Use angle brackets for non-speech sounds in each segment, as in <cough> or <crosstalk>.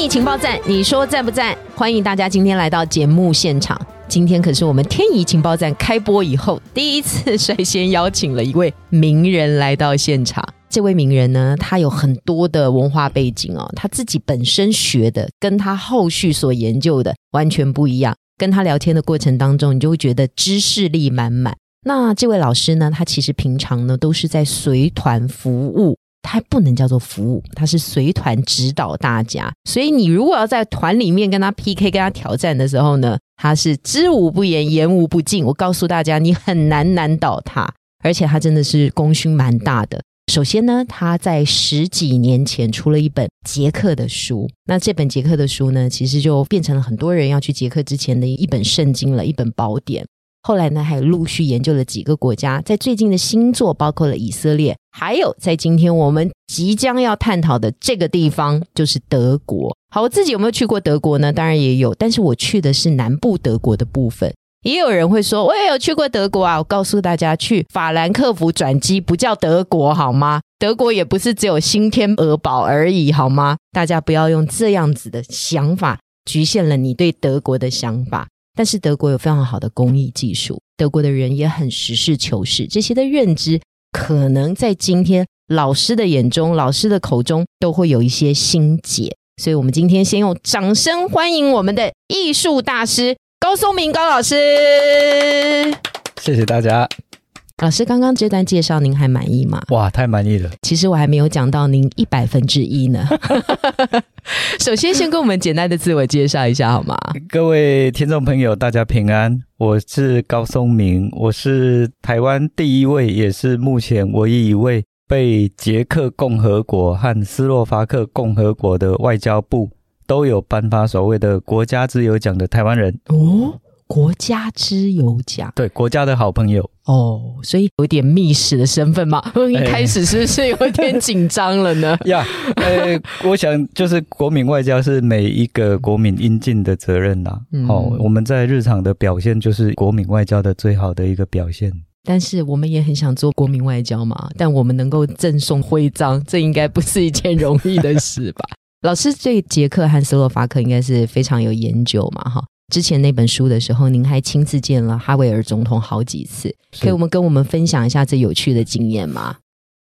意情报站，你说赞不赞？欢迎大家今天来到节目现场。今天可是我们天意情报站开播以后第一次率先邀请了一位名人来到现场。这位名人呢，他有很多的文化背景哦，他自己本身学的跟他后续所研究的完全不一样。跟他聊天的过程当中，你就会觉得知识力满满。那这位老师呢，他其实平常呢都是在随团服务，他不能叫做服务，他是随团指导大家。所以你如果要在团里面跟他 PK、跟他挑战的时候呢，他是知无不言，言无不尽。我告诉大家，你很难难倒他，而且他真的是功勋蛮大的。首先呢，他在十几年前出了一本捷克的书。那这本捷克的书呢，其实就变成了很多人要去捷克之前的一本圣经了，一本宝典。后来呢，还陆续研究了几个国家，在最近的新作包括了以色列，还有在今天我们即将要探讨的这个地方，就是德国。好，我自己有没有去过德国呢？当然也有，但是我去的是南部德国的部分。也有人会说，我也有去过德国啊！我告诉大家，去法兰克福转机不叫德国好吗？德国也不是只有新天鹅堡而已好吗？大家不要用这样子的想法局限了你对德国的想法。但是德国有非常好的工艺技术，德国的人也很实事求是，这些的认知可能在今天老师的眼中、老师的口中都会有一些心结。所以，我们今天先用掌声欢迎我们的艺术大师。高松明高老师，谢谢大家。老师，刚刚这段介绍您还满意吗？哇，太满意了！其实我还没有讲到您一百分之一呢。<laughs> 首先，先跟我们简单的自我介绍一下好吗？各位听众朋友，大家平安，我是高松明，我是台湾第一位，也是目前唯一一位被捷克共和国和斯洛伐克共和国的外交部。都有颁发所谓的国家自由奖的台湾人哦，国家之友奖，对国家的好朋友哦，所以有点密使的身份嘛。一开始是不是有点紧张了呢？<laughs> 呀，呃，<laughs> 我想就是国民外交是每一个国民应尽的责任呐。哦，我们在日常的表现就是国民外交的最好的一个表现。但是我们也很想做国民外交嘛，但我们能够赠送徽章，这应该不是一件容易的事吧？<laughs> 老师对捷克和斯洛伐克应该是非常有研究嘛，哈。之前那本书的时候，您还亲自见了哈维尔总统好几次，可以我们跟我们分享一下这有趣的经验吗？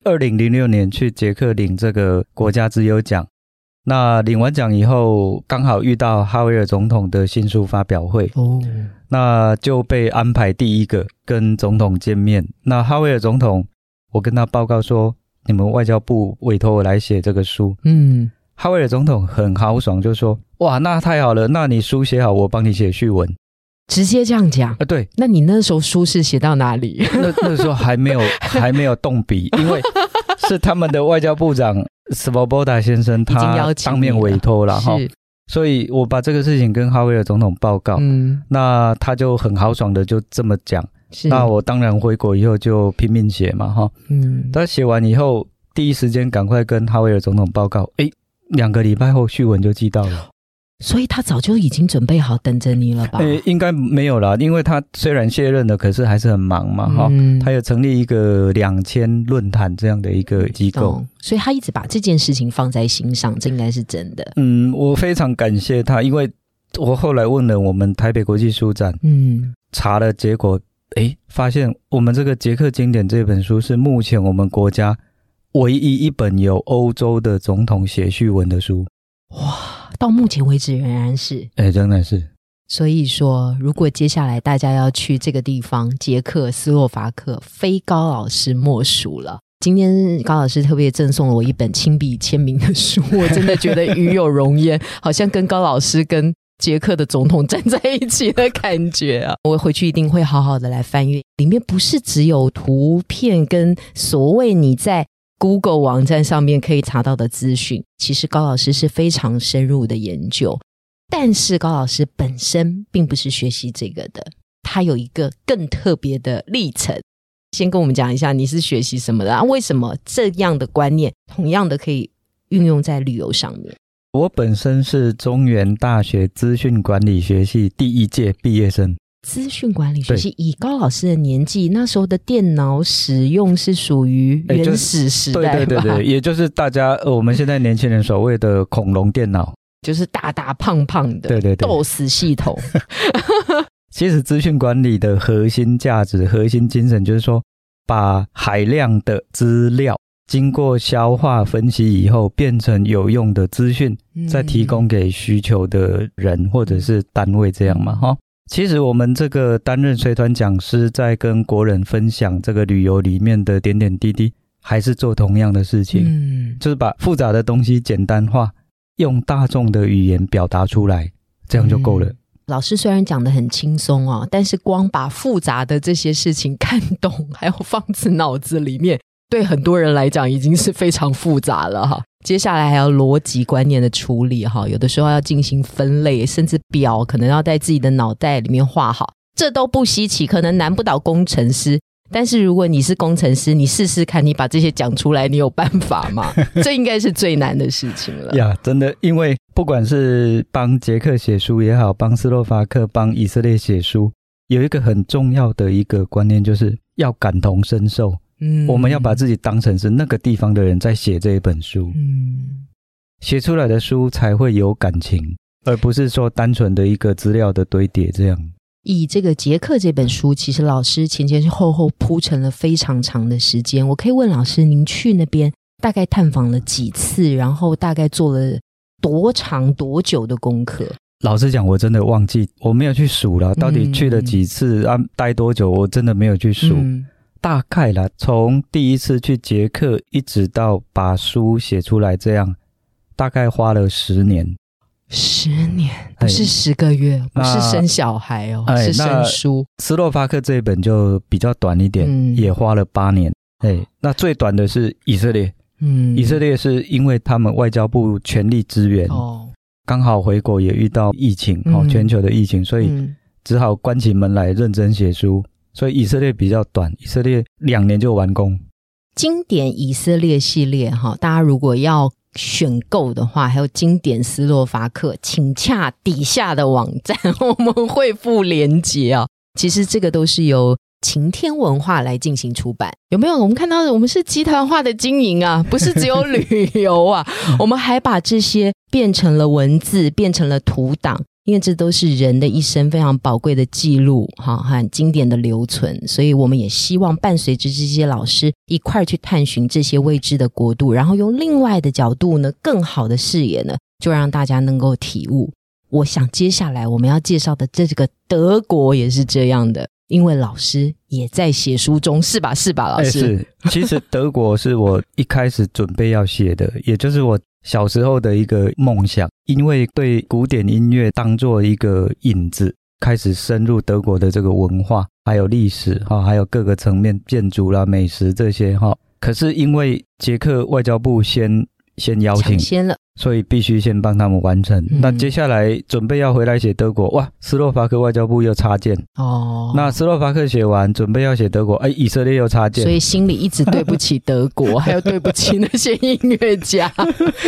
二零零六年去捷克领这个国家之优奖，那领完奖以后，刚好遇到哈维尔总统的新书发表会，哦，那就被安排第一个跟总统见面。那哈维尔总统，我跟他报告说，你们外交部委托我来写这个书，嗯。哈维尔总统很豪爽，就说：“哇，那太好了，那你书写好，我帮你写序文。”直接这样讲啊？对。那你那时候书是写到哪里？那那时候还没有 <laughs> 还没有动笔，因为是他们的外交部长斯波波达先生他当面委托了哈，所以我把这个事情跟哈维尔总统报告，嗯，那他就很豪爽的就这么讲。那我当然回国以后就拼命写嘛哈，嗯，他写完以后第一时间赶快跟哈维尔总统报告，哎。两个礼拜后，续文就寄到了，所以他早就已经准备好等着你了吧？呃，应该没有啦，因为他虽然卸任了，可是还是很忙嘛，哈。他有成立一个两千论坛这样的一个机构，所以他一直把这件事情放在心上，这应该是真的。嗯，我非常感谢他，因为我后来问了我们台北国际书展，嗯，查了结果，哎，发现我们这个捷克经典这本书是目前我们国家。唯一一本有欧洲的总统写序文的书，哇！到目前为止仍然是，哎，真的是。所以说，如果接下来大家要去这个地方，捷克斯洛伐克，非高老师莫属了。今天高老师特别赠送了我一本亲笔签名的书，我真的觉得与有荣焉，好像跟高老师跟捷克的总统站在一起的感觉啊！<laughs> 我回去一定会好好的来翻阅，里面不是只有图片跟所谓你在。Google 网站上面可以查到的资讯，其实高老师是非常深入的研究。但是高老师本身并不是学习这个的，他有一个更特别的历程。先跟我们讲一下你是学习什么的啊？为什么这样的观念同样的可以运用在旅游上面？我本身是中原大学资讯管理学系第一届毕业生。资讯管理学系以高老师的年纪，那时候的电脑使用是属于原始时代对对对对，也就是大家呃我们现在年轻人所谓的恐龙电脑，就是大大胖胖的，对对对，DOS 系统。<laughs> 其实资讯管理的核心价值、核心精神就是说，把海量的资料经过消化分析以后，变成有用的资讯，再提供给需求的人或者是单位，这样嘛，哈。其实我们这个担任随团讲师，在跟国人分享这个旅游里面的点点滴滴，还是做同样的事情，嗯，就是把复杂的东西简单化，用大众的语言表达出来，这样就够了。老师虽然讲的很轻松哦，但是光把复杂的这些事情看懂，还要放在脑子里面，对很多人来讲已经是非常复杂了哈。接下来还要逻辑观念的处理哈，有的时候要进行分类，甚至表可能要在自己的脑袋里面画好，这都不稀奇，可能难不倒工程师。但是如果你是工程师，你试试看，你把这些讲出来，你有办法吗？<laughs> 这应该是最难的事情了。呀，真的，因为不管是帮捷克写书也好，帮斯洛伐克、帮以色列写书，有一个很重要的一个观念，就是要感同身受。嗯，我们要把自己当成是那个地方的人在写这一本书，嗯，写出来的书才会有感情，而不是说单纯的一个资料的堆叠这样。以这个捷克这本书，其实老师前前后后铺陈了非常长的时间。我可以问老师，您去那边大概探访了几次？然后大概做了多长多久的功课？老实讲，我真的忘记，我没有去数了，到底去了几次啊？待多久？我真的没有去数。大概啦，从第一次去捷克一直到把书写出来，这样大概花了十年。十年不是十个月，不是生小孩哦，是生书。斯洛伐克这一本就比较短一点，也花了八年。哎，那最短的是以色列。嗯，以色列是因为他们外交部全力支援哦，刚好回国也遇到疫情哦，全球的疫情，所以只好关起门来认真写书。所以以色列比较短，以色列两年就完工。经典以色列系列哈，大家如果要选购的话，还有经典斯洛伐克，请洽底下的网站，<laughs> 我们会附连接啊。其实这个都是由晴天文化来进行出版，有没有？我们看到我们是集团化的经营啊，<laughs> 不是只有旅游啊，我们还把这些变成了文字，变成了图档。因为这都是人的一生非常宝贵的记录，哈，很经典的留存，所以我们也希望伴随着这些老师一块去探寻这些未知的国度，然后用另外的角度呢，更好的视野呢，就让大家能够体悟。我想接下来我们要介绍的这个德国也是这样的，因为老师也在写书中，是吧？是吧？老师，是。其实德国是我一开始准备要写的，也就是我。小时候的一个梦想，因为对古典音乐当做一个引子，开始深入德国的这个文化，还有历史哈，还有各个层面建筑啦、美食这些哈。可是因为捷克外交部先先邀请，先了。所以必须先帮他们完成。那接下来准备要回来写德国，哇！斯洛伐克外交部又插件哦。那斯洛伐克写完，准备要写德国，哎，以色列又插件。所以心里一直对不起德国，还有对不起那些音乐家。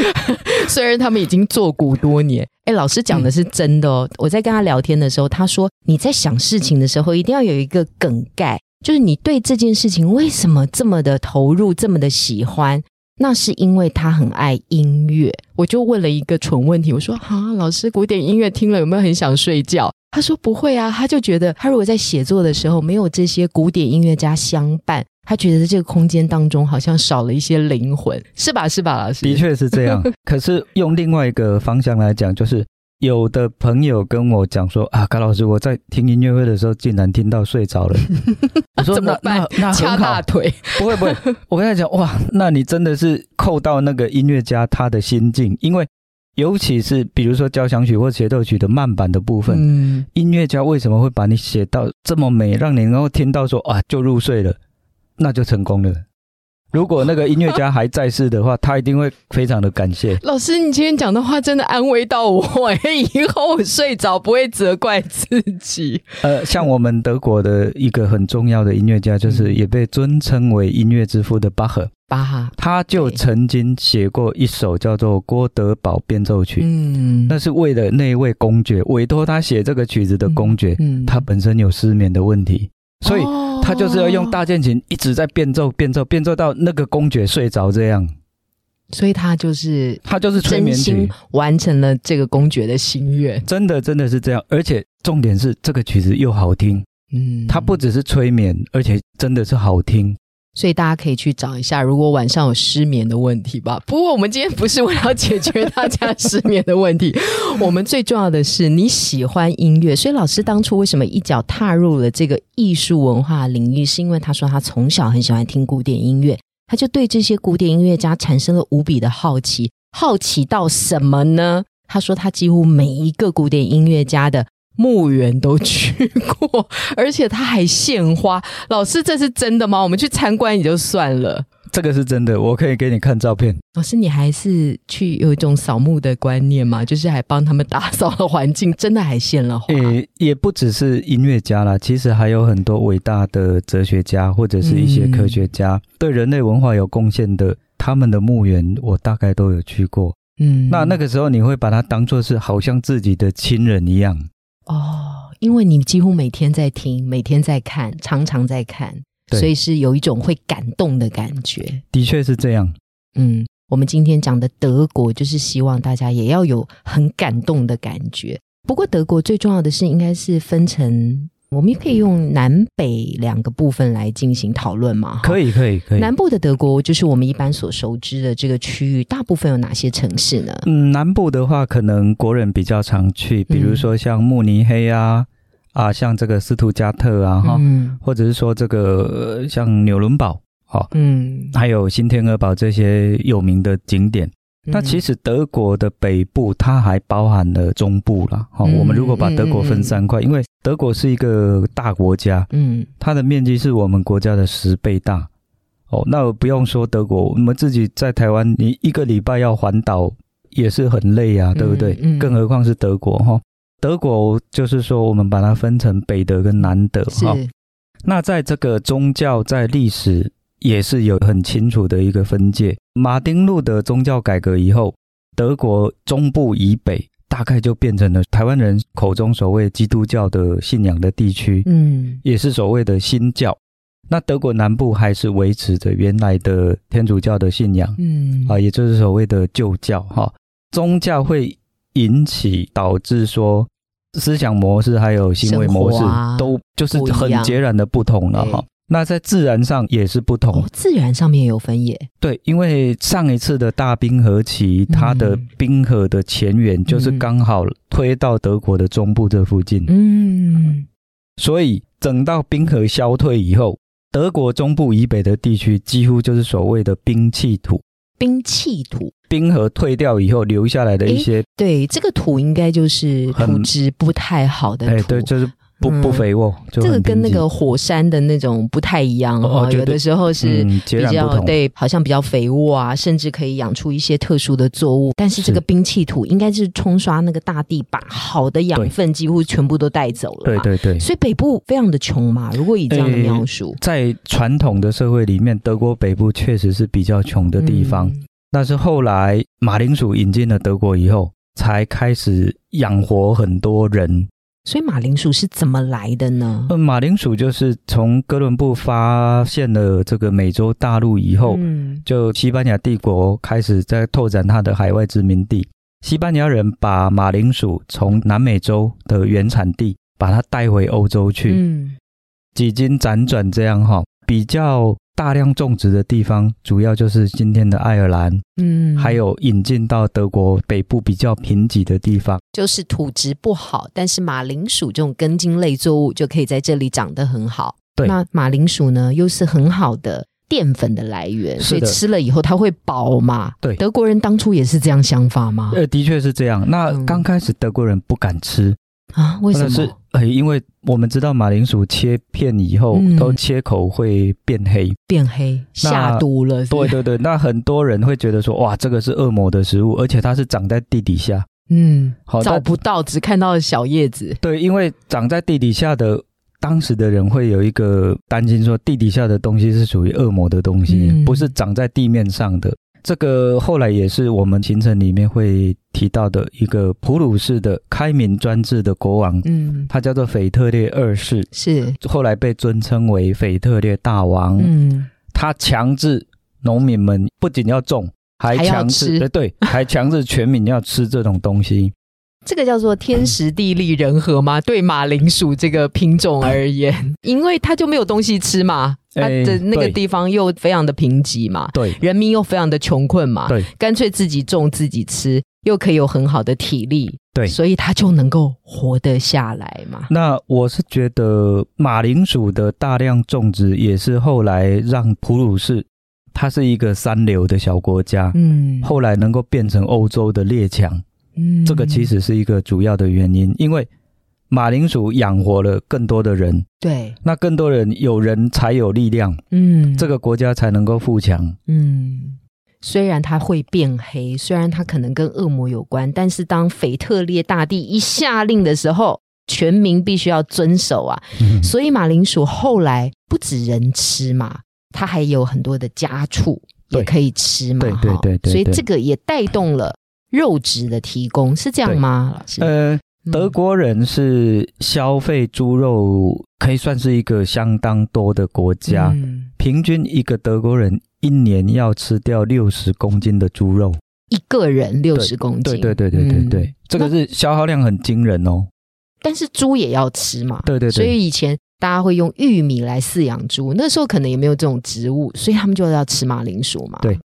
<laughs> 虽然他们已经作古多年，哎，老师讲的是真的哦。我在跟他聊天的时候，他说你在想事情的时候，一定要有一个梗概，就是你对这件事情为什么这么的投入，这么的喜欢。那是因为他很爱音乐，我就问了一个蠢问题，我说：“哈，老师，古典音乐听了有没有很想睡觉？”他说：“不会啊，他就觉得他如果在写作的时候没有这些古典音乐家相伴，他觉得这个空间当中好像少了一些灵魂，是吧？是吧，老师？的确是这样。<laughs> 可是用另外一个方向来讲，就是。”有的朋友跟我讲说啊，高老师，我在听音乐会的时候竟然听到睡着了。<laughs> 我说怎么办？那掐大腿？不会不会，<laughs> 我跟他讲哇，那你真的是扣到那个音乐家他的心境，因为尤其是比如说交响曲或协奏曲的慢板的部分，嗯，音乐家为什么会把你写到这么美，让你能够听到说啊就入睡了，那就成功了。如果那个音乐家还在世的话，他一定会非常的感谢老师。你今天讲的话真的安慰到我，以后我睡着不会责怪自己。<laughs> 呃，像我们德国的一个很重要的音乐家，就是也被尊称为音乐之父的巴赫。巴哈，他就曾经写过一首叫做《郭德堡变奏曲》，嗯，那是为了那位公爵委托他写这个曲子的公爵，嗯，他本身有失眠的问题，所以。他就是要用大键琴一直在变奏、变奏、变奏到那个公爵睡着这样，所以他就是他就是催眠曲。完成了这个公爵的心愿，真的真的是这样，而且重点是这个曲子又好听，嗯，它不只是催眠，而且真的是好听。所以大家可以去找一下，如果晚上有失眠的问题吧。不过我们今天不是为了解决大家失眠的问题，我们最重要的是你喜欢音乐。所以老师当初为什么一脚踏入了这个艺术文化领域，是因为他说他从小很喜欢听古典音乐，他就对这些古典音乐家产生了无比的好奇。好奇到什么呢？他说他几乎每一个古典音乐家的。墓园都去过，而且他还献花。老师，这是真的吗？我们去参观也就算了。这个是真的，我可以给你看照片。老师，你还是去有一种扫墓的观念吗？就是还帮他们打扫了环境，真的还献了花。也也不只是音乐家啦，其实还有很多伟大的哲学家或者是一些科学家，对人类文化有贡献的，他们的墓园我大概都有去过。嗯，那那个时候你会把它当做是好像自己的亲人一样。哦，因为你几乎每天在听，每天在看，常常在看，所以是有一种会感动的感觉。的确是这样。嗯，我们今天讲的德国，就是希望大家也要有很感动的感觉。不过，德国最重要的是，应该是分成。我们也可以用南北两个部分来进行讨论嘛？可以，可以，可以。南部的德国就是我们一般所熟知的这个区域，大部分有哪些城市呢？嗯，南部的话，可能国人比较常去，比如说像慕尼黑啊，啊，像这个斯图加特啊，哈，或者是说这个像纽伦堡，好，嗯，还有新天鹅堡这些有名的景点。那其实德国的北部，它还包含了中部了。好，我们如果把德国分三块，因为德国是一个大国家，嗯，它的面积是我们国家的十倍大。哦，那不用说德国，我们自己在台湾，你一个礼拜要环岛也是很累啊，对不对？更何况是德国哈。德国就是说，我们把它分成北德跟南德哈。那在这个宗教在历史。也是有很清楚的一个分界。马丁路德宗教改革以后，德国中部以北大概就变成了台湾人口中所谓基督教的信仰的地区，嗯，也是所谓的新教。那德国南部还是维持着原来的天主教的信仰，嗯，啊，也就是所谓的旧教哈。宗教会引起导致说思想模式还有行为模式都就是很截然的不同了哈。那在自然上也是不同，自然上面有分野。对，因为上一次的大冰河期，它的冰河的前缘就是刚好推到德国的中部这附近。嗯，所以等到冰河消退以后，德国中部以北的地区几乎就是所谓的冰气土。冰气土，冰河退掉以后留下来的一些，对，这个土应该就是土质不太好的土。对，就是。不不肥沃，这个跟那个火山的那种不太一样哦。有的时候是比较对，好像比较肥沃啊，甚至可以养出一些特殊的作物。但是这个冰气土应该是冲刷那个大地，把好的养分几乎全部都带走了。对对对，所以北部非常的穷嘛。如果以这样的描述，在传统的社会里面，德国北部确实是比较穷的地方。但是后来马铃薯引进了德国以后，才开始养活很多人。所以马铃薯是怎么来的呢？嗯，马铃薯就是从哥伦布发现了这个美洲大陆以后，嗯，就西班牙帝国开始在拓展它的海外殖民地。西班牙人把马铃薯从南美洲的原产地把它带回欧洲去，嗯，几经辗转这样哈，比较。大量种植的地方，主要就是今天的爱尔兰，嗯，还有引进到德国北部比较贫瘠的地方，就是土质不好，但是马铃薯这种根茎类作物就可以在这里长得很好。对，那马铃薯呢，又是很好的淀粉的来源，所以吃了以后它会饱嘛。对，德国人当初也是这样想法吗？呃，的确是这样。那刚开始德国人不敢吃，啊？为什么？是呃，因为我们知道马铃薯切片以后，都切口会变黑，变黑下毒了。对对对，那很多人会觉得说，哇，这个是恶魔的食物，而且它是长在地底下，嗯，好找不到，只看到小叶子。对，因为长在地底下的。当时的人会有一个担心，说地底下的东西是属于恶魔的东西，不是长在地面上的。这个后来也是我们行程里面会提到的一个普鲁士的开明专制的国王，嗯，他叫做腓特烈二世，是后来被尊称为腓特烈大王。嗯，他强制农民们不仅要种，还强制，对，还强制全民要吃这种东西。这个叫做天时地利人和吗？<laughs> 对马铃薯这个品种而言，<laughs> 因为它就没有东西吃嘛，它的那个地方又非常的贫瘠嘛，对，人民又非常的穷困嘛，对，干脆自己种自己吃，又可以有很好的体力，对，所以它就能够活得下来嘛。那我是觉得马铃薯的大量种植也是后来让普鲁士，它是一个三流的小国家，嗯，后来能够变成欧洲的列强。这个其实是一个主要的原因，因为马铃薯养活了更多的人，对，那更多人有人才有力量，嗯，这个国家才能够富强，嗯。虽然它会变黑，虽然它可能跟恶魔有关，但是当腓特烈大帝一下令的时候，全民必须要遵守啊。所以马铃薯后来不止人吃嘛，它还有很多的家畜也可以吃嘛，对对对对，所以这个也带动了。肉质的提供是这样吗，老师？呃，德国人是消费猪肉可以算是一个相当多的国家，平均一个德国人一年要吃掉六十公斤的猪肉，一个人六十公斤，对对对对对对，这个是消耗量很惊人哦。但是猪也要吃嘛，对对，所以以前大家会用玉米来饲养猪，那时候可能也没有这种植物，所以他们就要吃马铃薯嘛，对。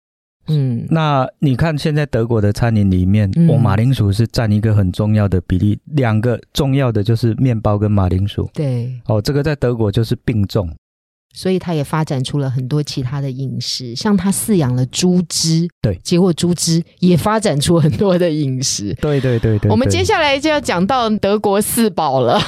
嗯，那你看现在德国的餐饮里面，我马铃薯是占一个很重要的比例，两个重要的就是面包跟马铃薯。对，哦，这个在德国就是并重，所以它也发展出了很多其他的饮食，像它饲养了猪只，对，结果猪只也发展出很多的饮食。对对对对，我们接下来就要讲到德国四宝了，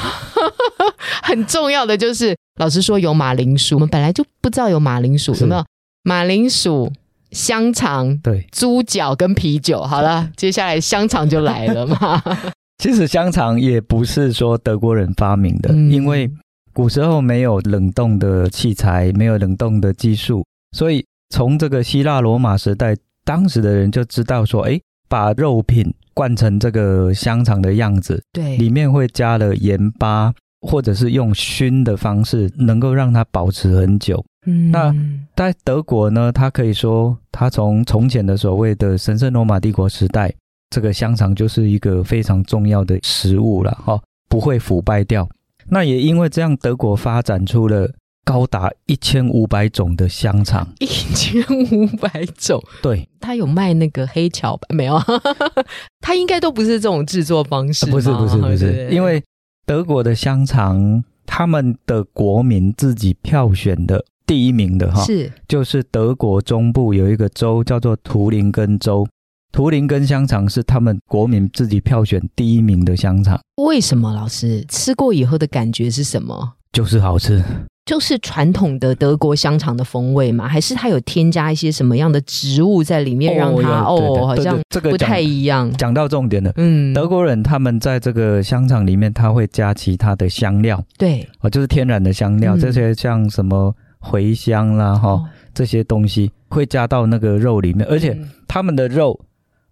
<laughs> 很重要的就是老实说有马铃薯，我们本来就不知道有马铃薯，有没有？马铃薯？香肠、对猪脚跟啤酒，好了，接下来香肠就来了嘛。<laughs> 其实香肠也不是说德国人发明的，因为古时候没有冷冻的器材，没有冷冻的技术，所以从这个希腊罗马时代，当时的人就知道说，哎，把肉品灌成这个香肠的样子，对，里面会加了盐巴，或者是用熏的方式，能够让它保持很久。那在德国呢，它可以说，它从从前的所谓的神圣罗马帝国时代，这个香肠就是一个非常重要的食物了，哈，不会腐败掉。那也因为这样，德国发展出了高达一千五百种的香肠，<laughs> 一千五百种。对，他有卖那个黑巧吧？没有，<laughs> 他应该都不是这种制作方式。不是，不是，不是，因为德国的香肠，他们的国民自己票选的。第一名的哈是，就是德国中部有一个州叫做图林根州，图林根香肠是他们国民自己票选第一名的香肠。为什么老师吃过以后的感觉是什么？就是好吃，就是传统的德国香肠的风味嘛？还是它有添加一些什么样的植物在里面，让它哦好像这个不太一样。讲到重点了，嗯，德国人他们在这个香肠里面他会加其他的香料，对，哦，就是天然的香料，这些像什么。茴香啦，哈，这些东西会加到那个肉里面，而且他们的肉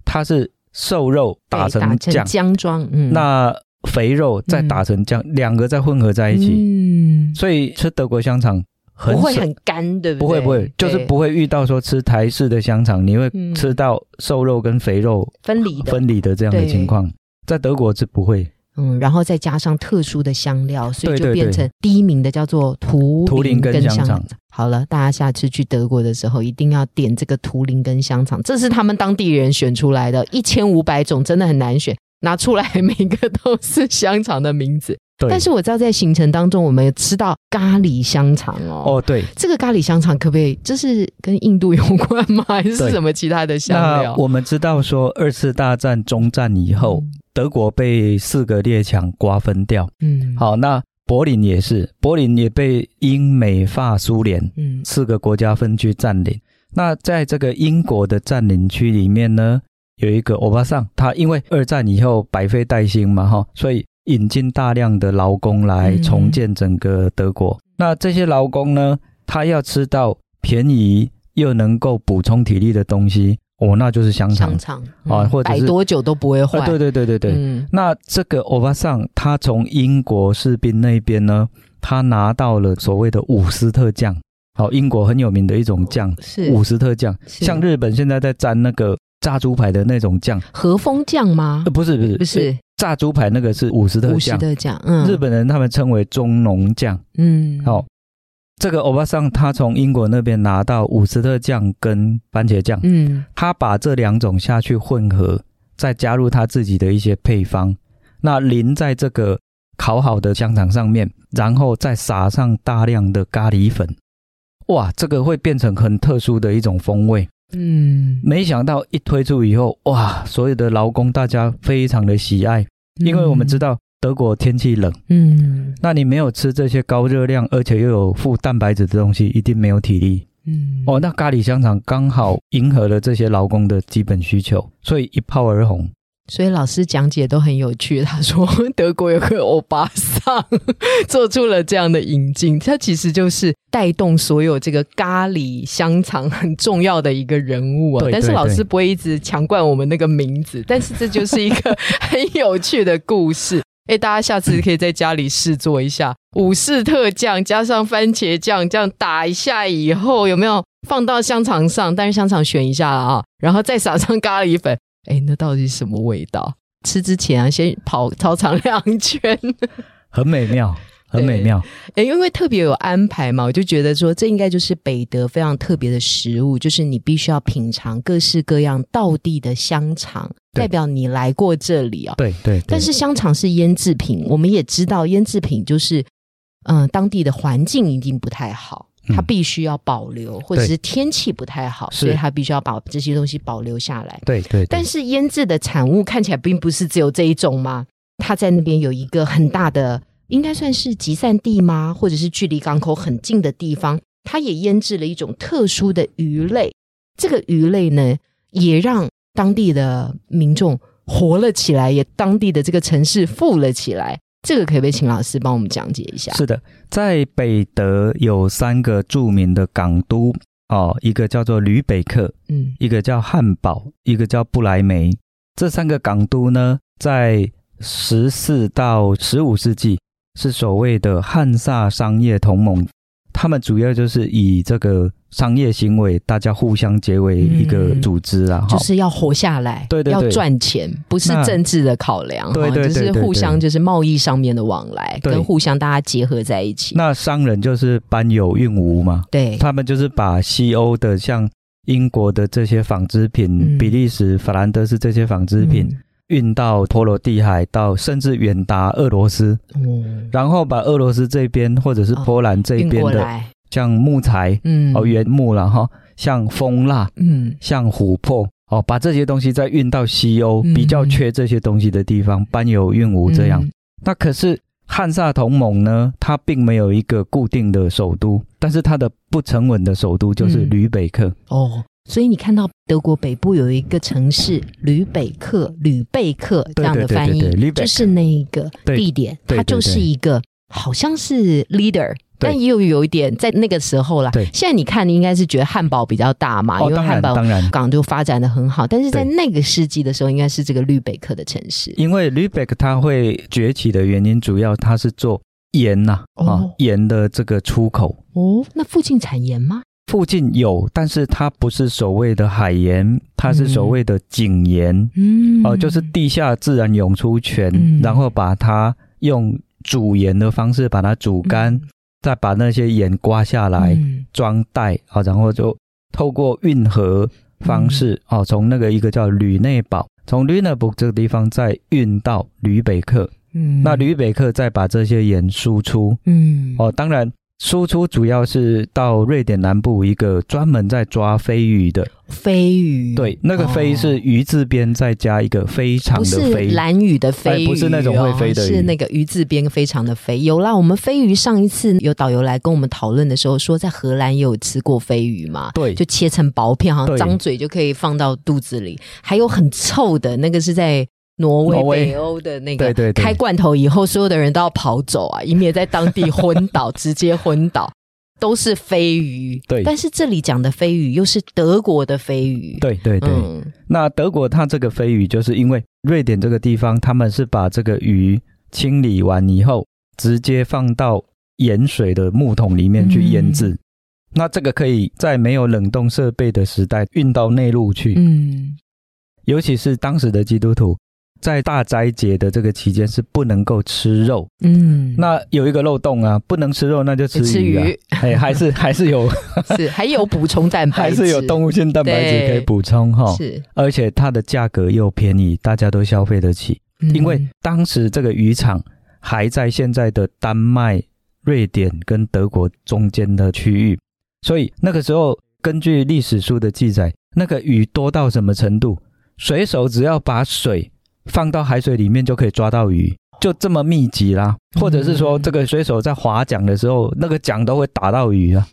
它是瘦肉打成酱。浆状，嗯，那肥肉再打成酱，两个再混合在一起，嗯，所以吃德国香肠不会很干，对不对？不会不会，就是不会遇到说吃台式的香肠，你会吃到瘦肉跟肥肉分离分离的这样的情况，在德国是不会。嗯，然后再加上特殊的香料，所以就变成第一名的叫做图图林根香肠。好了，大家下次去德国的时候一定要点这个图林根香肠，这是他们当地人选出来的，一千五百种真的很难选，拿出来 <laughs> 每个都是香肠的名字。但是我知道在行程当中，我们吃到咖喱香肠哦。哦，对，这个咖喱香肠可不可以？这是跟印度有关吗？还是什么其他的香料？我们知道说，二次大战中战以后。德国被四个列强瓜分掉。嗯，好，那柏林也是，柏林也被英美法苏联嗯四个国家分区占领。那在这个英国的占领区里面呢，有一个欧巴桑，他因为二战以后百废待兴嘛，哈，所以引进大量的劳工来重建整个德国。那这些劳工呢，他要吃到便宜又能够补充体力的东西，哦，那就是香肠，香肠啊，或者摆多久都不会坏。对对对对对。那这个欧巴桑，他从英国士兵那边呢，他拿到了所谓的伍斯特酱。好，英国很有名的一种酱是伍斯特酱，像日本现在在沾那个炸猪排的那种酱，和风酱吗？呃，不是不是不是，炸猪排那个是伍斯特酱。伍斯特酱，嗯，日本人他们称为中浓酱。嗯，好，这个欧巴桑他从英国那边拿到伍斯特酱跟番茄酱，嗯，他把这两种下去混合，再加入他自己的一些配方，那淋在这个烤好的香肠上面，然后再撒上大量的咖喱粉。哇，这个会变成很特殊的一种风味。嗯，没想到一推出以后，哇，所有的劳工大家非常的喜爱，因为我们知道德国天气冷，嗯，那你没有吃这些高热量而且又有富蛋白质的东西，一定没有体力。嗯，哦，那咖喱香肠刚好迎合了这些劳工的基本需求，所以一炮而红。所以老师讲解都很有趣。他说德国有个欧巴桑做出了这样的引进，他其实就是带动所有这个咖喱香肠很重要的一个人物啊。但是老师不会一直强灌我们那个名字，但是这就是一个 <laughs> 很有趣的故事。哎，大家下次可以在家里试做一下武士特酱加上番茄酱，这样打一下以后有没有放到香肠上？但是香肠选一下了啊，然后再撒上咖喱粉。哎，那到底是什么味道？吃之前啊，先跑操场两圈，很美妙，很美妙。哎，因为特别有安排嘛，我就觉得说，这应该就是北德非常特别的食物，就是你必须要品尝各式各样道地的香肠，代表你来过这里啊。对对。但是香肠是腌制品，我们也知道腌制品就是，嗯，当地的环境一定不太好。它必须要保留，或者是天气不太好，所以它必须要把这些东西保留下来。对对。但是腌制的产物看起来并不是只有这一种吗？它在那边有一个很大的，应该算是集散地吗？或者是距离港口很近的地方，它也腌制了一种特殊的鱼类。这个鱼类呢，也让当地的民众活了起来，也当地的这个城市富了起来。这个可不可以被请老师帮我们讲解一下。是的，在北德有三个著名的港都哦，一个叫做吕北克，嗯，一个叫汉堡，一个叫布莱梅。这三个港都呢，在十四到十五世纪是所谓的汉萨商业同盟。他们主要就是以这个商业行为，大家互相结为一个组织啊，就是要活下来，对对，要赚钱，不是政治的考量，对对，就是互相就是贸易上面的往来，跟互相大家结合在一起。那商人就是搬有运无嘛，对，他们就是把西欧的像英国的这些纺织品，比利时、法兰德斯这些纺织品。运到波罗的海，到甚至远达俄罗斯，嗯，然后把俄罗斯这边或者是波兰这边的，像木材，嗯，哦，原木了哈，像蜂蜡，嗯，像琥珀，哦，把这些东西再运到西欧比较缺这些东西的地方，搬有运无这样。那可是汉萨同盟呢，它并没有一个固定的首都，但是它的不成稳的首都就是吕北克。哦。所以你看到德国北部有一个城市吕北克、吕贝克这样的翻译，就是那一个地点，它就是一个好像是 leader，但又有一点在那个时候啦。现在你看，你应该是觉得汉堡比较大嘛，因为汉堡港就发展的很好。但是在那个世纪的时候，应该是这个吕北克的城市。因为吕北克它会崛起的原因，主要它是做盐呐，啊盐的这个出口。哦，那附近产盐吗？附近有，但是它不是所谓的海盐，它是所谓的井盐，嗯，哦，就是地下自然涌出泉，然后把它用煮盐的方式把它煮干，再把那些盐刮下来装袋啊，然后就透过运河方式哦，从那个一个叫吕内堡，从吕内堡这个地方再运到吕北克，嗯，那吕北克再把这些盐输出，嗯，哦，当然。输出主要是到瑞典南部一个专门在抓飞鱼的。飞鱼，对，那个飞是鱼字边再加一个非常的飞，蓝鱼的飞，不是那种会飞的，是那个鱼字边非常的飞。有啦，我们飞鱼上一次有导游来跟我们讨论的时候说，在荷兰也有吃过飞鱼嘛，对，就切成薄片，好像张嘴就可以放到肚子里，还有很臭的那个是在。挪威、北欧的那个开罐头以后，所有的人都要跑走啊，<laughs> 以免在当地昏倒，<laughs> 直接昏倒。都是飞鱼，对。但是这里讲的飞鱼又是德国的飞鱼，对对对。那德国它这个飞鱼，就是因为瑞典这个地方，他们是把这个鱼清理完以后，直接放到盐水的木桶里面去腌制。那这个可以在没有冷冻设备的时代运到内陆去，嗯。尤其是当时的基督徒。在大斋节的这个期间是不能够吃肉，嗯，那有一个漏洞啊，不能吃肉，那就吃鱼啊，哎，还是 <laughs> 还是有，是还有补充蛋白，还是有动物性蛋白质可以补充哈，是，而且它的价格又便宜，大家都消费得起，因为当时这个渔场还在现在的丹麦、瑞典跟德国中间的区域，所以那个时候根据历史书的记载，那个鱼多到什么程度，水手只要把水放到海水里面就可以抓到鱼，就这么密集啦。或者是说，这个水手在划桨的时候，那个桨都会打到鱼啊，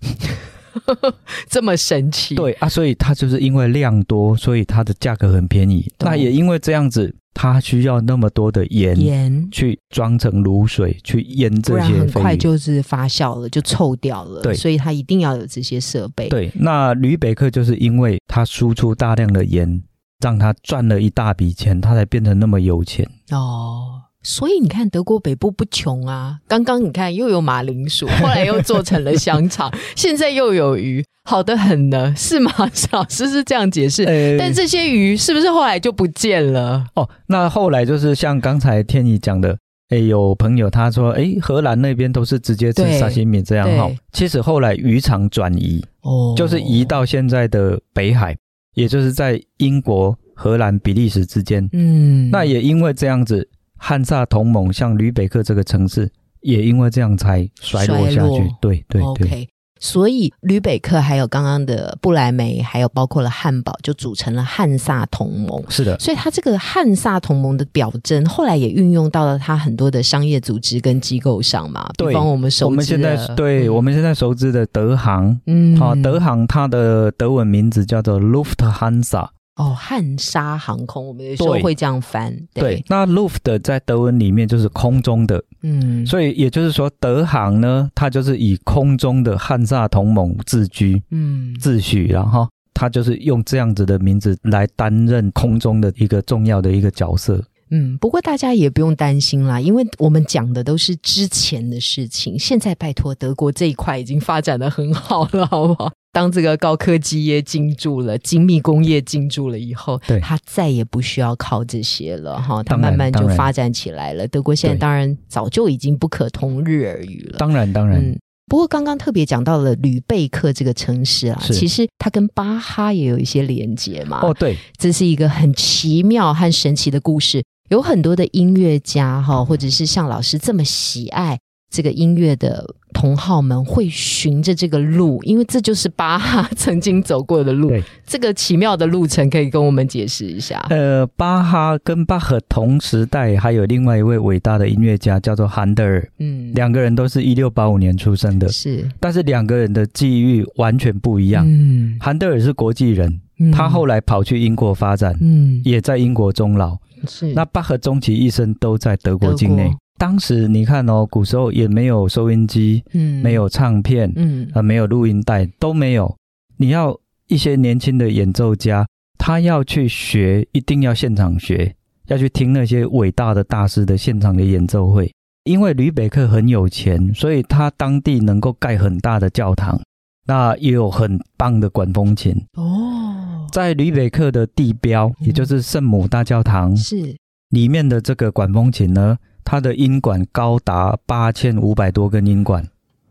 <laughs> 这么神奇。对啊，所以它就是因为量多，所以它的价格很便宜。那也因为这样子，它需要那么多的盐盐去装成卤水去腌这些，很快就是发酵了，就臭掉了。对，所以它一定要有这些设备。对，那吕北克就是因为它输出大量的盐。让他赚了一大笔钱，他才变成那么有钱哦。所以你看，德国北部不穷啊。刚刚你看又有马铃薯，后来又做成了香肠，现在又有鱼，好的很呢，是吗？老师是这样解释。<laughs> 但这些鱼是不是后来就不见了？哦，那后来就是像刚才天宇讲的，哎，有朋友他说，哎，荷兰那边都是直接吃沙西米这样哈。其实后来渔场转移，哦，就是移到现在的北海。也就是在英国、荷兰、比利时之间，嗯，那也因为这样子，汉萨同盟像吕北克这个城市，也因为这样才衰落下去。对对对。所以吕北克还有刚刚的布莱梅，还有包括了汉堡，就组成了汉萨同盟。是的，所以他这个汉萨同盟的表征，后来也运用到了他很多的商业组织跟机构上嘛。对，我们熟我们现在对我们现在熟知的德航，嗯，好，德航它的德文名字叫做 Lufthansa。哦，汉莎航空，我们有时候会这样翻。对，那 Luft 在德文里面就是空中的，嗯，所以也就是说，德航呢，它就是以空中的汉萨同盟自居，嗯，自诩，然后它就是用这样子的名字来担任空中的一个重要的一个角色。嗯，不过大家也不用担心啦，因为我们讲的都是之前的事情，现在拜托德国这一块已经发展的很好了，好不好？当这个高科技业进驻了，精密工业进驻了以后，对，它再也不需要靠这些了哈，它慢慢就发展起来了。德国现在当然早就已经不可同日而语了。当然，当然。嗯不过刚刚特别讲到了吕贝克这个城市啊，其实它跟巴哈也有一些连接嘛。哦，对，这是一个很奇妙和神奇的故事，有很多的音乐家哈，或者是像老师这么喜爱。这个音乐的同好们会循着这个路，因为这就是巴哈曾经走过的路。这个奇妙的路程可以跟我们解释一下。呃，巴哈跟巴赫同时代，还有另外一位伟大的音乐家叫做韩德尔。嗯，两个人都是一六八五年出生的，是，但是两个人的际遇完全不一样。嗯，韩德尔是国际人，他后来跑去英国发展，嗯，也在英国终老。是，那巴赫终其一生都在德国境内。当时你看哦，古时候也没有收音机，嗯，没有唱片，嗯，啊，没有录音带，都没有。你要一些年轻的演奏家，他要去学，一定要现场学，要去听那些伟大的大师的现场的演奏会。因为吕北克很有钱，所以他当地能够盖很大的教堂，那也有很棒的管风琴。哦，在吕北克的地标，也就是圣母大教堂，是里面的这个管风琴呢。它的音管高达八千五百多根音管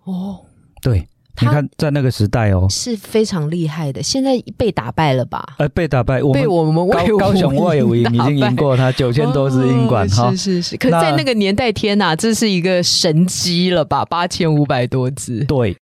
哦，对，你看，在那个时代哦，是非常厉害的。现在被打败了吧？呃，被打败，被我们高高雄外五营已经赢过他 <laughs> 九千多支音管哈。是是是，可在那个年代，天哪，这是一个神机了吧？八千五百多支。对，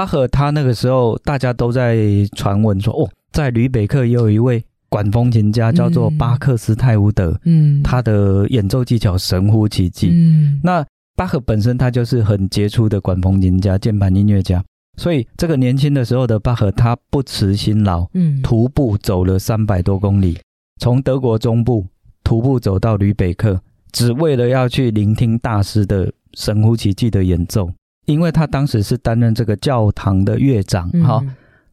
巴赫他那个时候大家都在传闻说，哦，在吕北克也有一位管风琴家叫做巴克斯泰乌德，嗯，他的演奏技巧神乎其技。嗯，那巴赫本身他就是很杰出的管风琴家、键盘音乐家。所以，这个年轻的时候的巴赫，他不辞辛劳，嗯，徒步走了三百多公里，从德国中部徒步走到吕北克，只为了要去聆听大师的神乎其技的演奏。因为他当时是担任这个教堂的乐长，哈，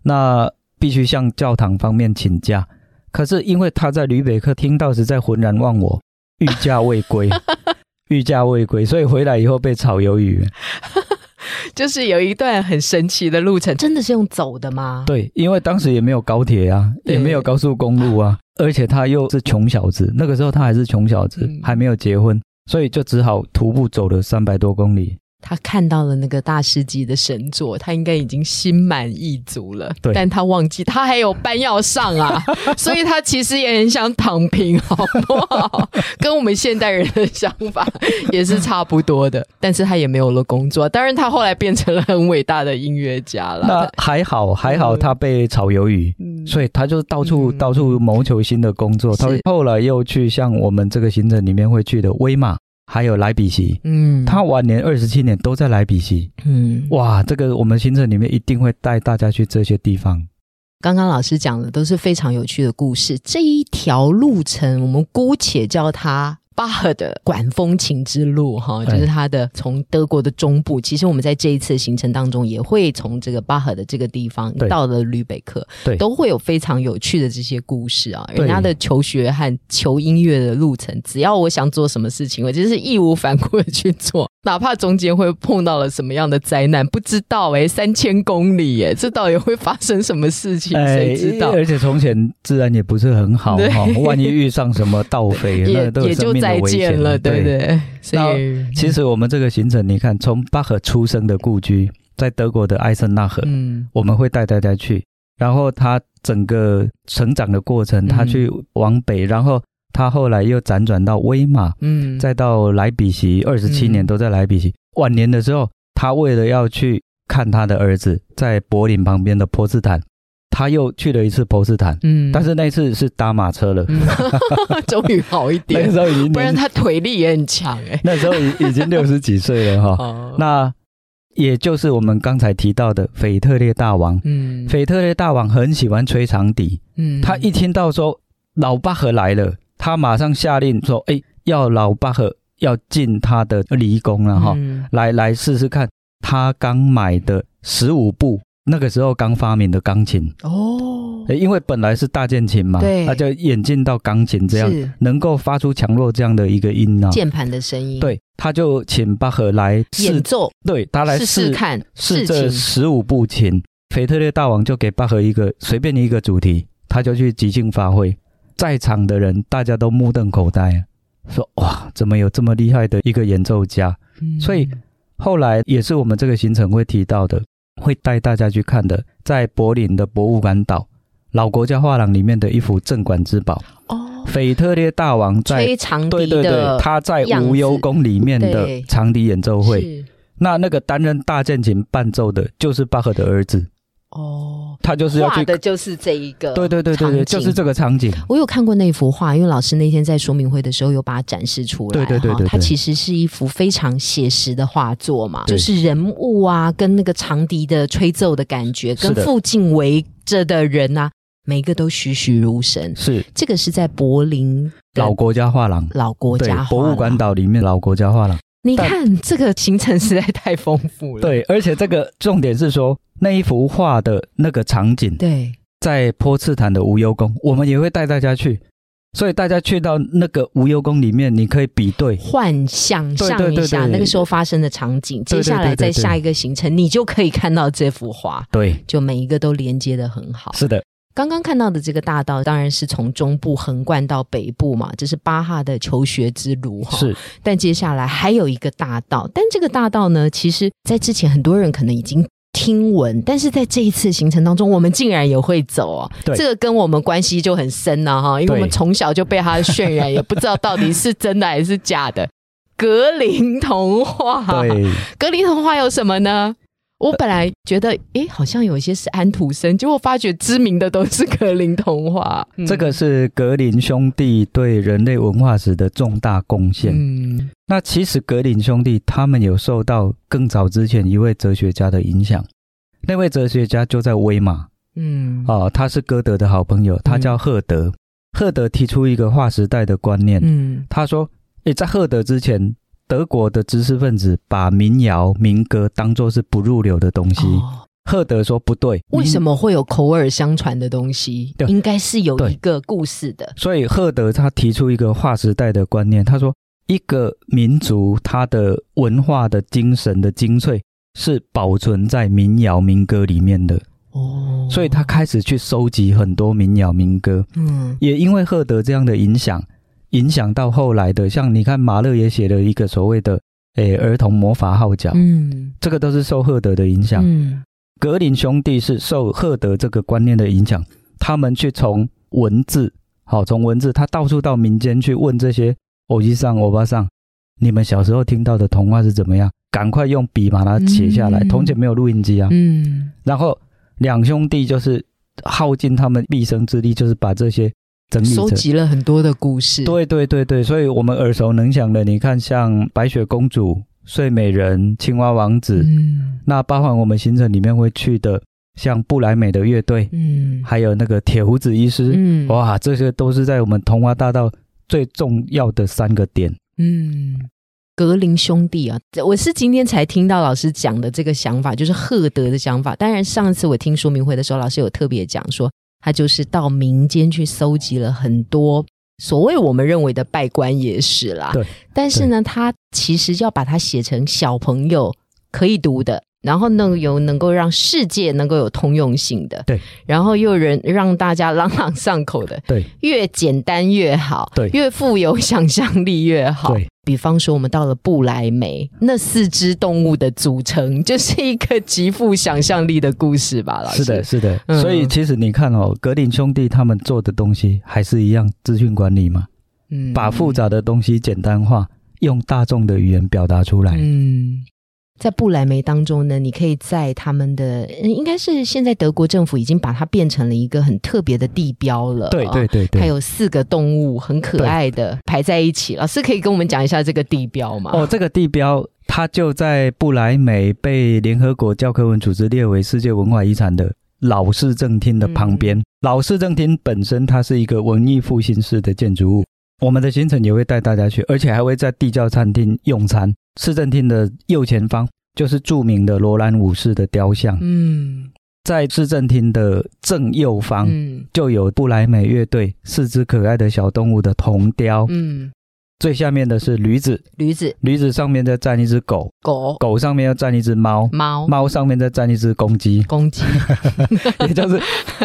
那必须向教堂方面请假。可是因为他在吕北克听到，实在浑然忘我，欲驾未归，<laughs> 欲驾未归，所以回来以后被炒鱿鱼。<laughs> 就是有一段很神奇的路程，真的是用走的吗？对，因为当时也没有高铁啊，也没有高速公路啊，而且他又是穷小子，那个时候他还是穷小子，还没有结婚，所以就只好徒步走了三百多公里。他看到了那个大师级的神作，他应该已经心满意足了。对，但他忘记他还有班要上啊，<laughs> 所以他其实也很想躺平，好不好？<laughs> 跟我们现代人的想法也是差不多的。但是他也没有了工作，当然他后来变成了很伟大的音乐家了。那还好，还好他被炒鱿鱼，所以他就到处到处谋求新的工作。他后来又去像我们这个行程里面会去的威马。还有莱比锡，嗯，他晚年二十七年都在莱比锡，嗯，哇，这个我们行程里面一定会带大家去这些地方。刚刚老师讲的都是非常有趣的故事，这一条路程我们姑且叫它。巴赫的管风琴之路，哈，就是他的从德国的中部。其实我们在这一次行程当中，也会从这个巴赫的这个地方到了吕北克，对，都会有非常有趣的这些故事啊。人家的求学和求音乐的路程，只要我想做什么事情，我就是义无反顾的去做，哪怕中间会碰到了什么样的灾难，不知道哎，三千公里耶，这到底会发生什么事情？谁知道？而且从前自然也不是很好 <laughs> 哈，万一遇上什么盗匪，<laughs> 那都生命。再见了，对不对。所以其实我们这个行程，你看，从巴赫出生的故居在德国的艾森纳河，嗯，我们会带大家去。然后他整个成长的过程，他去往北，然后他后来又辗转到威马，嗯，再到莱比锡，二十七年都在莱比锡。晚年的时候，他为了要去看他的儿子，在柏林旁边的波茨坦。他又去了一次波茨坦，嗯，但是那次是搭马车了，<laughs> 终于好一点。那时候已经，不然他腿力也很强哎。那时候已已经六十几岁了哈。那也就是我们刚才提到的腓特烈大王，嗯，腓特烈大王很喜欢吹长笛，嗯，他一听到说老巴赫来了，他马上下令说，哎，要老巴赫要进他的离宫了哈，来来试试看他刚买的十五部。那个时候刚发明的钢琴。哦，因为本来是大键琴嘛，对，那就演进到钢琴这样，能够发出强弱这样的一个音啊，键盘的声音，对，他就请巴赫来演奏，对他来试试看，试这十五部琴。腓特烈大王就给巴赫一个随便一个主题，他就去即兴发挥，在场的人大家都目瞪口呆，说哇，怎么有这么厉害的一个演奏家？所以后来也是我们这个行程会提到的。会带大家去看的，在柏林的博物馆岛老国家画廊里面的一幅镇馆之宝。哦，腓特烈大王在长笛对对对，他在无忧宫里面的长笛演奏会，那那个担任大键琴伴奏的就是巴赫的儿子。哦，他就是要画的就是这一个，对对对对对，就是这个场景。我有看过那幅画，因为老师那天在说明会的时候有把它展示出来。对对对对，它其实是一幅非常写实的画作嘛，就是人物啊，跟那个长笛的吹奏的感觉，跟附近围着的人啊，每个都栩栩如生。是这个是在柏林老国家画廊，老国家博物馆岛里面老国家画廊。你看这个行程实在太丰富了。对，而且这个重点是说。那一幅画的那个场景，对，在波茨坦的无忧宫，我们也会带大家去，所以大家去到那个无忧宫里面，你可以比对、幻想象一下那个时候发生的场景。接下来在下一个行程，你就可以看到这幅画，对，就每一个都连接的很好。是的。刚刚看到的这个大道，当然是从中部横贯到北部嘛，这是巴哈的求学之路哈。是，但接下来还有一个大道，但这个大道呢，其实在之前很多人可能已经听闻，但是在这一次行程当中，我们竟然也会走啊！这个跟我们关系就很深了哈，因为我们从小就被他渲染，也不知道到底是真的还是假的。格林童话，对，格林童话有什么呢？我本来觉得，哎，好像有一些是安徒生，结果发觉知名的都是格林童话。<laughs> 这个是格林兄弟对人类文化史的重大贡献。嗯，那其实格林兄弟他们有受到更早之前一位哲学家的影响，那位哲学家就在威马。嗯，啊，他是歌德的好朋友，他叫赫德。赫德提出一个划时代的观念。嗯，他说，诶，在赫德之前。德国的知识分子把民谣、民歌当作是不入流的东西。赫德说不对，为什么会有口耳相传的东西？应该是有一个故事的。所以赫德他提出一个划时代的观念，他说一个民族它的文化的精神的精粹是保存在民谣、民歌里面的。哦，所以他开始去收集很多民谣、民歌。嗯，也因为赫德这样的影响。影响到后来的，像你看，马勒也写了一个所谓的“诶儿童魔法号角”，嗯，这个都是受赫德的影响。嗯，格林兄弟是受赫德这个观念的影响，他们去从文字，好，从文字，他到处到民间去问这些欧吉桑、欧巴桑，你们小时候听到的童话是怎么样？赶快用笔把它写下来。从前没有录音机啊，嗯，然后两兄弟就是耗尽他们毕生之力，就是把这些。收集了很多的故事，对对对对，所以我们耳熟能详的，你看像白雪公主、睡美人、青蛙王子，嗯，那包含我们行程里面会去的，像布莱美的乐队，嗯，还有那个铁胡子医师，嗯，哇，这些都是在我们童话大道最重要的三个点，嗯，格林兄弟啊，我是今天才听到老师讲的这个想法，就是赫德的想法。当然，上次我听说明会的时候，老师有特别讲说。他就是到民间去搜集了很多所谓我们认为的拜官野史啦。对，但是呢，他其实要把它写成小朋友可以读的，然后能有能够让世界能够有通用性的，对，然后又人让大家朗朗上口的，对，越简单越好，对，越富有想象力越好，对。比方说，我们到了布莱梅，那四只动物的组成就是一个极富想象力的故事吧？老师。是的，是的。所以其实你看哦，格林兄弟他们做的东西还是一样，资讯管理嘛，嗯，把复杂的东西简单化，用大众的语言表达出来，嗯。在不莱梅当中呢，你可以在他们的应该是现在德国政府已经把它变成了一个很特别的地标了。对对对，它有四个动物很可爱的排在一起。老师可以跟我们讲一下这个地标吗？哦，这个地标它就在不莱梅被联合国教科文组织列为世界文化遗产的老市政厅的旁边。老市政厅本身它是一个文艺复兴式的建筑物。我们的行程也会带大家去，而且还会在地窖餐厅用餐。市政厅的右前方就是著名的罗兰武士的雕像。嗯，在市政厅的正右方，嗯，就有布莱美乐队四只可爱的小动物的铜雕。嗯。最下面的是驴子，驴子，驴子上面再站一只狗，狗，狗上面要站一只猫，猫，猫上面再站一只公鸡，公鸡，<laughs> 也就是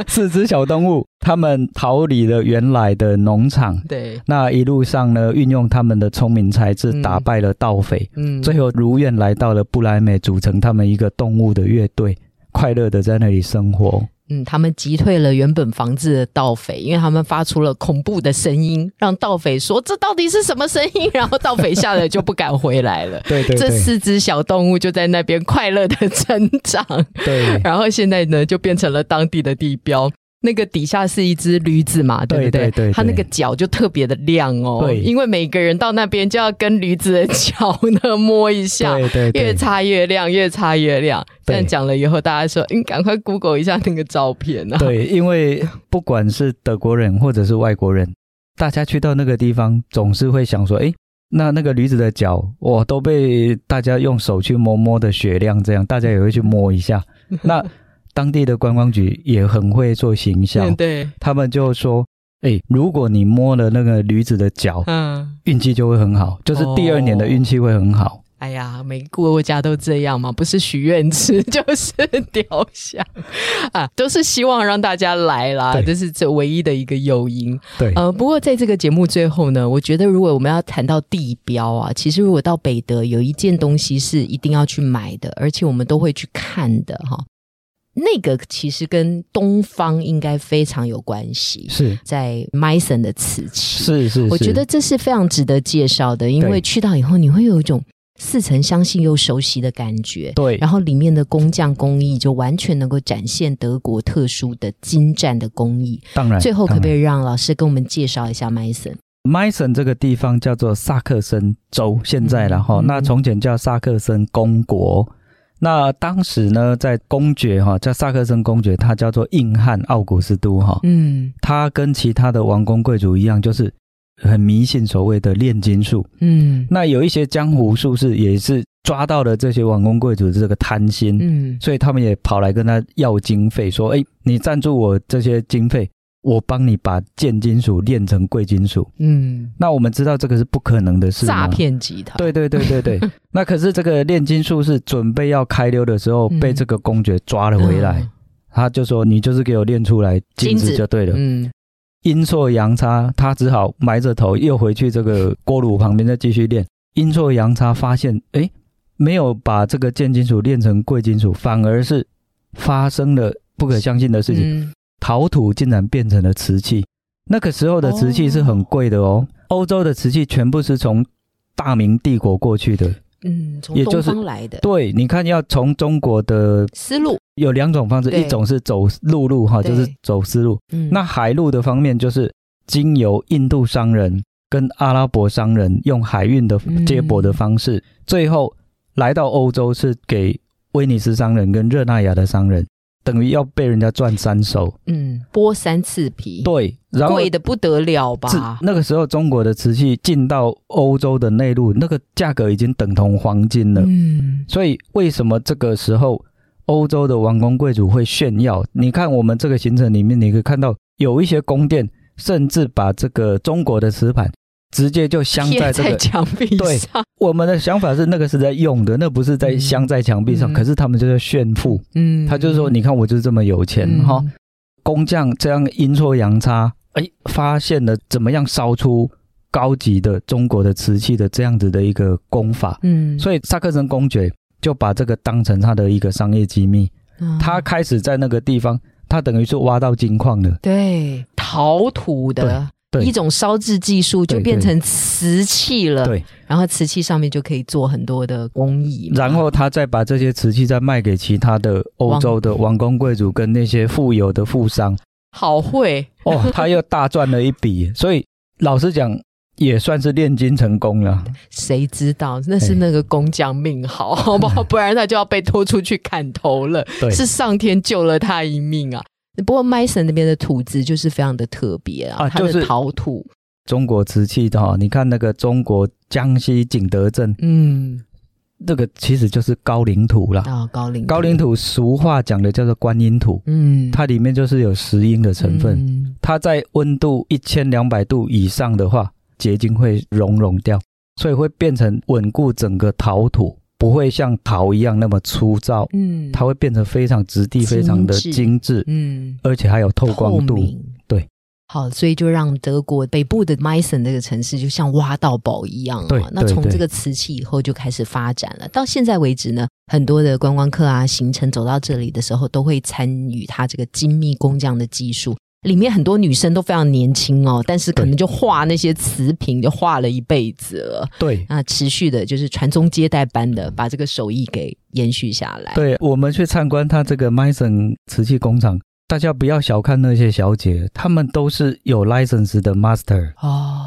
四只小动物，他们逃离了原来的农场，对，那一路上呢，运用他们的聪明才智打败了盗匪，嗯，最后如愿来到了布莱美，组成他们一个动物的乐队，快乐的在那里生活。嗯，他们击退了原本房子的盗匪，因为他们发出了恐怖的声音，让盗匪说这到底是什么声音？然后盗匪吓得就不敢回来了。<laughs> 对对，这四只小动物就在那边快乐的成长。对，然后现在呢，就变成了当地的地标。那个底下是一只驴子嘛，对不对？对，它那个脚就特别的亮哦。对，因为每个人到那边就要跟驴子的脚呢摸一下，对对，越擦越亮，越擦越亮。但讲了以后，大家说，你赶快 Google 一下那个照片啊。对，因为不管是德国人或者是外国人，大家去到那个地方，总是会想说，哎，那那个驴子的脚，我，都被大家用手去摸摸的雪亮，这样大家也会去摸一下。那。当地的观光局也很会做形象，对，他们就说：“哎，如果你摸了那个驴子的脚，嗯，运气就会很好，就是第二年的运气会很好。”哎呀，每个国家都这样嘛，不是许愿池 <laughs> 就是雕像。啊，都是希望让大家来啦，这是这唯一的一个诱因。对，呃，不过在这个节目最后呢，我觉得如果我们要谈到地标啊，其实如果到北德有一件东西是一定要去买的，而且我们都会去看的哈，那个其实跟东方应该非常有关系。是在 Mason 的瓷器，是是，我觉得这是非常值得介绍的，因为去到以后你会有一种。似曾相信又熟悉的感觉，对。然后里面的工匠工艺就完全能够展现德国特殊的精湛的工艺。当然，最后可不可以让老师跟我们介绍一下 Mason？Mason 这个地方叫做萨克森州，现在然后那从前叫萨克森公国。那当时呢，在公爵哈叫萨克森公爵，他叫做硬汉奥古斯都哈。嗯，他跟其他的王公贵族一样，就是。很迷信所谓的炼金术，嗯，那有一些江湖术士也是抓到了这些王公贵族的这个贪心，嗯，所以他们也跑来跟他要经费，说，哎，你赞助我这些经费，我帮你把贱金属炼成贵金属，嗯，那我们知道这个是不可能的事，诈骗集团，对对对对对，<laughs> 那可是这个炼金术士准备要开溜的时候，被这个公爵抓了回来，他就说，你就是给我炼出来金子就对了，嗯。阴错阳差，他只好埋着头又回去这个锅炉旁边再继续炼。阴错阳差发现，哎，没有把这个贱金属炼成贵金属，反而是发生了不可相信的事情，陶土竟然变成了瓷器。那个时候的瓷器是很贵的哦，欧洲的瓷器全部是从大明帝国过去的。嗯，从东方来的。对，你看，要从中国的丝路有两种方式，一种是走陆路哈，就是走丝路。嗯，那海路的方面就是经由印度商人跟阿拉伯商人用海运的接驳的方式，最后来到欧洲是给威尼斯商人跟热那亚的商人。等于要被人家赚三手，嗯，剥三次皮，对，然后贵的不得了吧？那个时候中国的瓷器进到欧洲的内陆，那个价格已经等同黄金了，嗯，所以为什么这个时候欧洲的王公贵族会炫耀？你看我们这个行程里面，你可以看到有一些宫殿甚至把这个中国的瓷盘。直接就镶在这个墙壁上。对，我们的想法是那个是在用的，那不是在镶在墙壁上。可是他们就是炫富。嗯，他就是说，你看我就是这么有钱哈。工匠这样阴错阳差，哎，发现了怎么样烧出高级的中国的瓷器的这样子的一个功法。嗯，所以萨克森公爵就把这个当成他的一个商业机密。他开始在那个地方，他等于是挖到金矿的。对，陶土的。一种烧制技术就变成瓷器了，对，然后瓷器上面就可以做很多的工艺，然后他再把这些瓷器再卖给其他的欧洲的王公贵。族跟那些富有的富商，好会。哦，他又大赚了一笔，<laughs> 所以老实讲也算是炼金成功了。谁知道？那是那个工匠命好，好不好？<laughs> 不然他就要被拖出去砍头了。是上天救了他一命啊。不过麦森那边的土质就是非常的特别啊，它是陶土，中国瓷器的哈。你看那个中国江西景德镇，嗯，这个其实就是高岭土啦啊，高岭高岭土，俗话讲的叫做观音土，嗯，它里面就是有石英的成分，它在温度一千两百度以上的话，结晶会熔融掉，所以会变成稳固整个陶土。不会像陶一样那么粗糙，嗯，它会变成非常质地非常的精致，嗯，而且还有透光度，对，好，所以就让德国北部的 Meissen 这个城市就像挖到宝一样，对，那从这个瓷器以后就开始发展了，到现在为止呢，很多的观光客啊，行程走到这里的时候，都会参与它这个精密工匠的技术。里面很多女生都非常年轻哦，但是可能就画那些瓷瓶，就画了一辈子了。对，那持续的就是传宗接代般的把这个手艺给延续下来。对，我们去参观他这个 Mason 瓷器工厂，大家不要小看那些小姐，她们都是有 license 的 master 哦，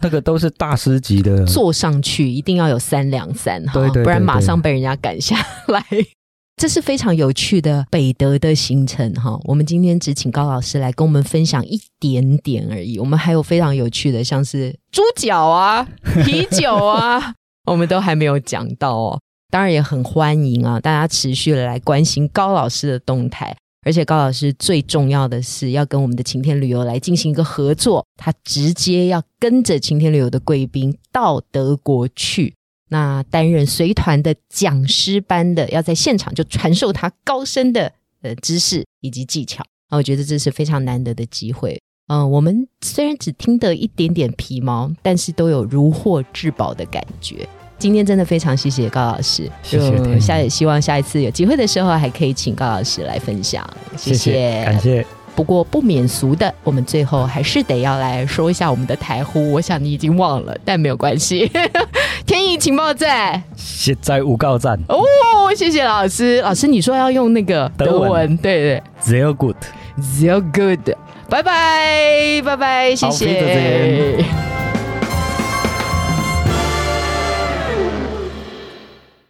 那个都是大师级的，坐上去一定要有三两三哈，不然马上被人家赶下来。这是非常有趣的北德的行程哈，我们今天只请高老师来跟我们分享一点点而已。我们还有非常有趣的，像是猪脚啊、<laughs> 啤酒啊，我们都还没有讲到哦。当然也很欢迎啊，大家持续的来关心高老师的动态。而且高老师最重要的是要跟我们的晴天旅游来进行一个合作，他直接要跟着晴天旅游的贵宾到德国去。那担任随团的讲师班的，要在现场就传授他高深的呃知识以及技巧。我觉得这是非常难得的机会。嗯，我们虽然只听得一点点皮毛，但是都有如获至宝的感觉。今天真的非常谢谢高老师，谢谢。下也希望下一次有机会的时候，还可以请高老师来分享。谢谢，感谢。不过不免俗的，我们最后还是得要来说一下我们的台呼。我想你已经忘了，但没有关系。<laughs> 天意情报站，现在五告站。哦，谢谢老师。老师，你说要用那个德文，对对，Zero good，Zero good。拜拜，拜拜，谢谢。